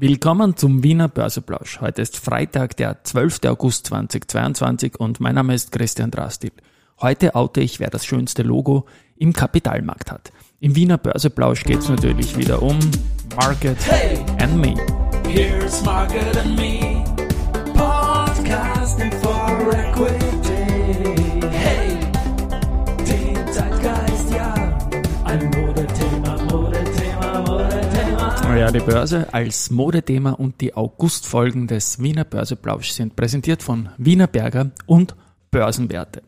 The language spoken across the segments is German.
Willkommen zum Wiener Börseplausch. Heute ist Freitag, der 12. August 2022 und mein Name ist Christian Drastil. Heute oute ich, wer das schönste Logo im Kapitalmarkt hat. Im Wiener Börseplausch geht es natürlich wieder um Market hey, and Me. Here's Market and Me. Podcasting for Equity. Ja, die Börse als Modethema und die Augustfolgen des Wiener Börseplausch sind präsentiert von Wiener Berger und Börsenwerte.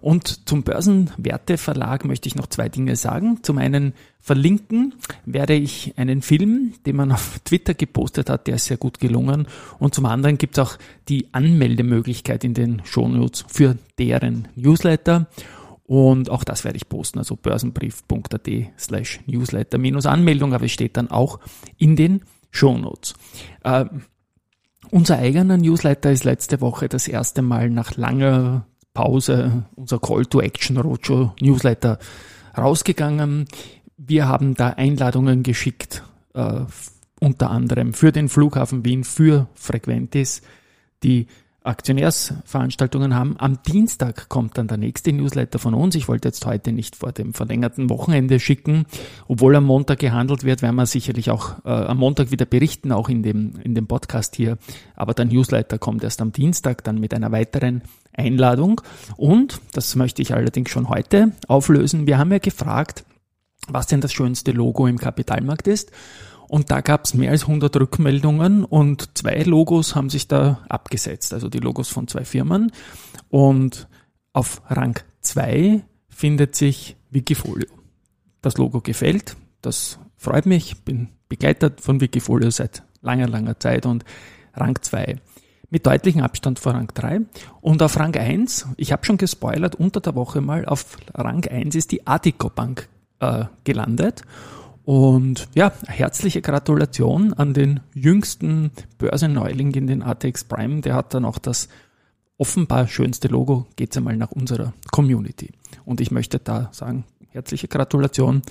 Und zum Börsenwerteverlag möchte ich noch zwei Dinge sagen. Zum einen verlinken werde ich einen Film, den man auf Twitter gepostet hat, der ist sehr gut gelungen. Und zum anderen gibt es auch die Anmeldemöglichkeit in den Shownotes für deren Newsletter. Und auch das werde ich posten, also börsenbrief.at slash newsletter minus Anmeldung, aber es steht dann auch in den Shownotes. Äh, unser eigener Newsletter ist letzte Woche das erste Mal nach langer Pause, unser Call to Action Roadshow Newsletter rausgegangen. Wir haben da Einladungen geschickt, äh, unter anderem für den Flughafen Wien, für Frequentis, die Aktionärsveranstaltungen haben. Am Dienstag kommt dann der nächste Newsletter von uns. Ich wollte jetzt heute nicht vor dem verlängerten Wochenende schicken, obwohl am Montag gehandelt wird, werden wir sicherlich auch äh, am Montag wieder berichten, auch in dem, in dem Podcast hier. Aber der Newsletter kommt erst am Dienstag, dann mit einer weiteren Einladung. Und, das möchte ich allerdings schon heute auflösen, wir haben ja gefragt, was denn das schönste Logo im Kapitalmarkt ist. Und da gab es mehr als 100 Rückmeldungen und zwei Logos haben sich da abgesetzt, also die Logos von zwei Firmen. Und auf Rang 2 findet sich Wikifolio. Das Logo gefällt, das freut mich, bin begleitet von Wikifolio seit langer, langer Zeit und Rang 2 mit deutlichem Abstand vor Rang 3. Und auf Rang 1, ich habe schon gespoilert, unter der Woche mal, auf Rang 1 ist die Artico Bank äh, gelandet. Und ja, herzliche Gratulation an den jüngsten Börsenneuling in den ATX Prime. Der hat dann auch das offenbar schönste Logo. Geht's einmal nach unserer Community. Und ich möchte da sagen, herzliche Gratulation.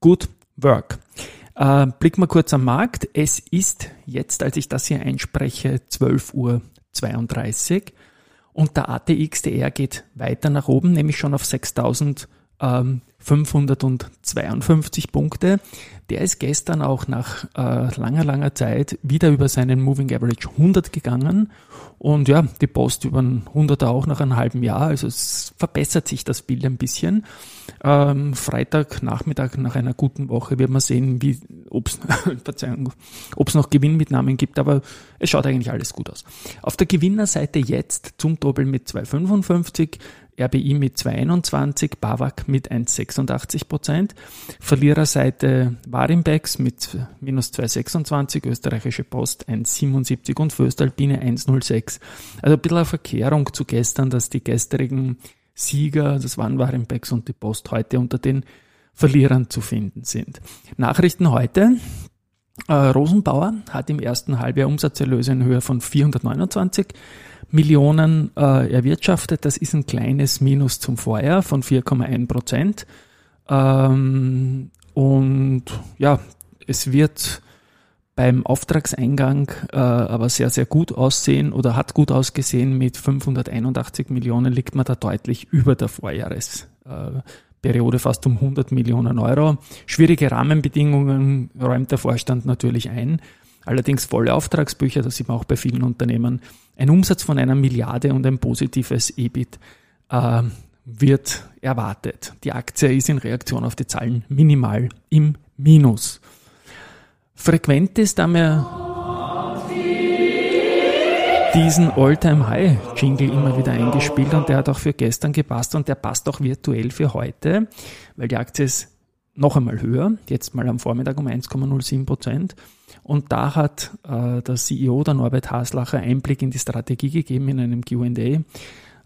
Good work. Äh, blick mal kurz am Markt. Es ist jetzt, als ich das hier einspreche, 12.32 Uhr. Und der ATX DR geht weiter nach oben, nämlich schon auf 6000 ähm, 552 Punkte. Der ist gestern auch nach äh, langer, langer Zeit wieder über seinen Moving Average 100 gegangen. Und ja, die Post über einen 100er auch nach einem halben Jahr. Also es verbessert sich das Bild ein bisschen. Ähm, Freitag, Nachmittag nach einer guten Woche wird man sehen, wie, Verzeihung, ob's noch Gewinnmitnahmen gibt, aber es schaut eigentlich alles gut aus. Auf der Gewinnerseite jetzt zum Doppel mit 255, RBI mit 2,21, BAWAG mit 1,86 Prozent. Verliererseite Warimbex mit minus 2,26, österreichische Post 1,77 und Föstalpine 1,06. Also ein bisschen eine Verkehrung zu gestern, dass die gestrigen Sieger, das waren Warimbex und die Post, heute unter den Verlierern zu finden sind. Nachrichten heute. Äh, Rosenbauer hat im ersten Halbjahr Umsatzerlöse in Höhe von 429 Millionen äh, erwirtschaftet. Das ist ein kleines Minus zum Vorjahr von 4,1 Prozent. Ähm, und ja, es wird beim Auftragseingang äh, aber sehr, sehr gut aussehen oder hat gut ausgesehen. Mit 581 Millionen liegt man da deutlich über der Vorjahresperiode, fast um 100 Millionen Euro. Schwierige Rahmenbedingungen räumt der Vorstand natürlich ein. Allerdings volle Auftragsbücher, das sieht man auch bei vielen Unternehmen. Ein Umsatz von einer Milliarde und ein positives EBIT äh, wird erwartet. Die Aktie ist in Reaktion auf die Zahlen minimal im Minus. Frequent ist da mehr diesen All-Time-High-Jingle immer wieder eingespielt und der hat auch für gestern gepasst und der passt auch virtuell für heute, weil die Aktie ist noch einmal höher, jetzt mal am Vormittag um 1,07 Prozent. Und da hat äh, der CEO, der Norbert Haslacher, Einblick in die Strategie gegeben in einem QA.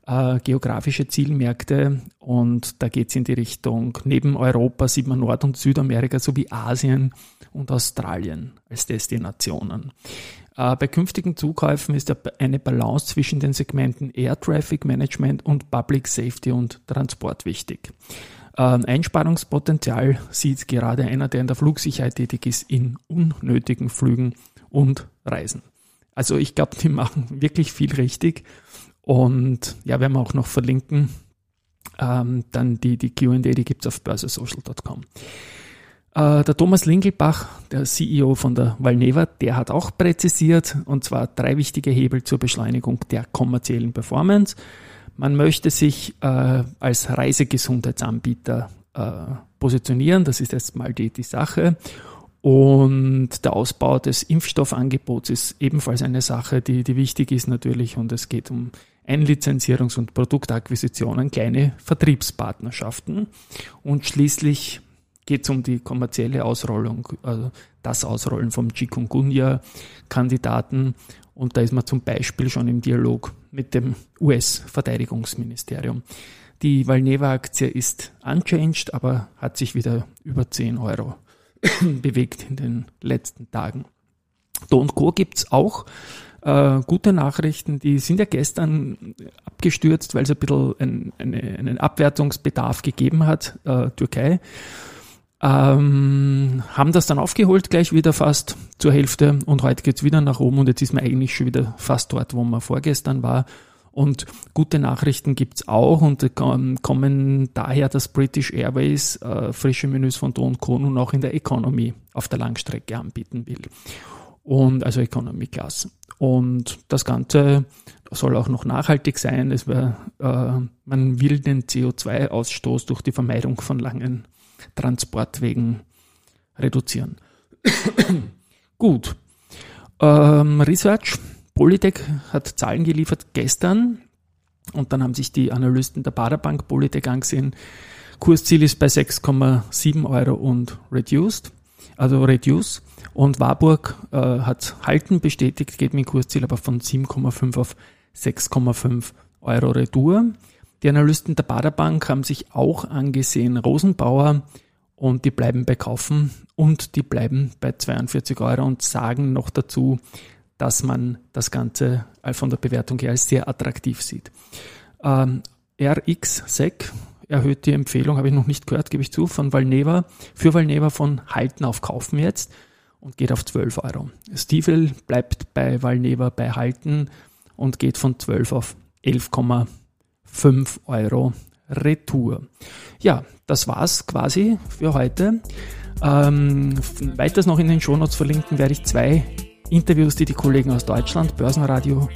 Äh, geografische Zielmärkte und da geht es in die Richtung, neben Europa sieht man Nord- und Südamerika sowie Asien und Australien als Destinationen. Äh, bei künftigen Zukäufen ist eine Balance zwischen den Segmenten Air Traffic Management und Public Safety und Transport wichtig. Ähm, Einsparungspotenzial sieht gerade einer, der in der Flugsicherheit tätig ist, in unnötigen Flügen und Reisen. Also ich glaube, die machen wirklich viel richtig. Und ja, werden wir auch noch verlinken. Ähm, dann die, die QA, die gibt es auf börsesocial.com. Äh, der Thomas Lingelbach, der CEO von der Valneva, der hat auch präzisiert, und zwar drei wichtige Hebel zur Beschleunigung der kommerziellen Performance. Man möchte sich äh, als Reisegesundheitsanbieter äh, positionieren, das ist jetzt mal die, die Sache. Und der Ausbau des Impfstoffangebots ist ebenfalls eine Sache, die, die wichtig ist natürlich. Und es geht um Einlizenzierungs- und Produktakquisitionen, kleine Vertriebspartnerschaften. Und schließlich geht es um die kommerzielle Ausrollung, also das Ausrollen vom Chikungunya-Kandidaten. Und da ist man zum Beispiel schon im Dialog mit dem US-Verteidigungsministerium. Die Valneva-Aktie ist unchanged, aber hat sich wieder über 10 Euro bewegt in den letzten Tagen. Do Co. gibt's auch äh, gute Nachrichten. Die sind ja gestern abgestürzt, weil es ein bisschen ein, eine, einen Abwertungsbedarf gegeben hat, äh, Türkei. Ähm, haben das dann aufgeholt gleich wieder fast zur Hälfte und heute geht's wieder nach oben und jetzt ist man eigentlich schon wieder fast dort, wo man vorgestern war. Und gute Nachrichten gibt's auch und kommen daher, dass British Airways äh, frische Menüs von Don Co. nun auch in der Economy auf der Langstrecke anbieten will. Und also Economy Class. Und das Ganze soll auch noch nachhaltig sein. Es wär, äh, man will den CO2-Ausstoß durch die Vermeidung von langen Transportwegen reduzieren. Gut. Ähm, Research Polytech hat Zahlen geliefert gestern und dann haben sich die Analysten der Baderbank Polytech angesehen. Kursziel ist bei 6,7 Euro und reduced, also reduce. Und Warburg äh, hat Halten bestätigt, geht mit Kursziel aber von 7,5 auf 6,5 Euro Retour. Die Analysten der Baderbank haben sich auch angesehen, Rosenbauer, und die bleiben bei Kaufen und die bleiben bei 42 Euro und sagen noch dazu, dass man das Ganze von der Bewertung her als sehr attraktiv sieht. Ähm, RX-SEC erhöht die Empfehlung, habe ich noch nicht gehört, gebe ich zu, von Valneva, für Valneva von Halten auf Kaufen jetzt und geht auf 12 Euro. Stiefel bleibt bei Valneva bei Halten und geht von 12 auf 11,5 Euro Retour. Ja, das war's quasi für heute. Ähm, weiters noch in den Shownotes verlinken werde ich zwei Interviews, die die Kollegen aus Deutschland, Börsenradio,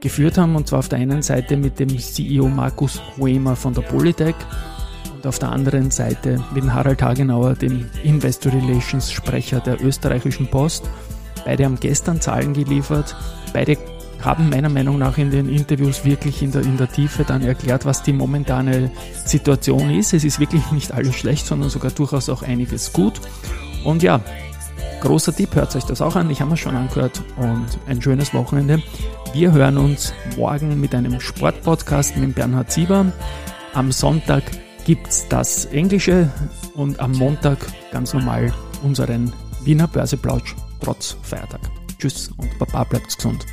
geführt haben. Und zwar auf der einen Seite mit dem CEO Markus Huemer von der Polytech und auf der anderen Seite mit Harald Hagenauer, dem Investor Relations Sprecher der österreichischen Post. Beide haben gestern Zahlen geliefert. Beide haben meiner Meinung nach in den Interviews wirklich in der, in der Tiefe dann erklärt, was die momentane Situation ist. Es ist wirklich nicht alles schlecht, sondern sogar durchaus auch einiges gut. Und ja, Großer Tipp, hört euch das auch an. Ich habe es schon angehört und ein schönes Wochenende. Wir hören uns morgen mit einem Sportpodcast mit Bernhard Sieber. Am Sonntag gibt es das Englische und am Montag ganz normal unseren Wiener Börseplausch trotz Feiertag. Tschüss und Baba bleibt gesund.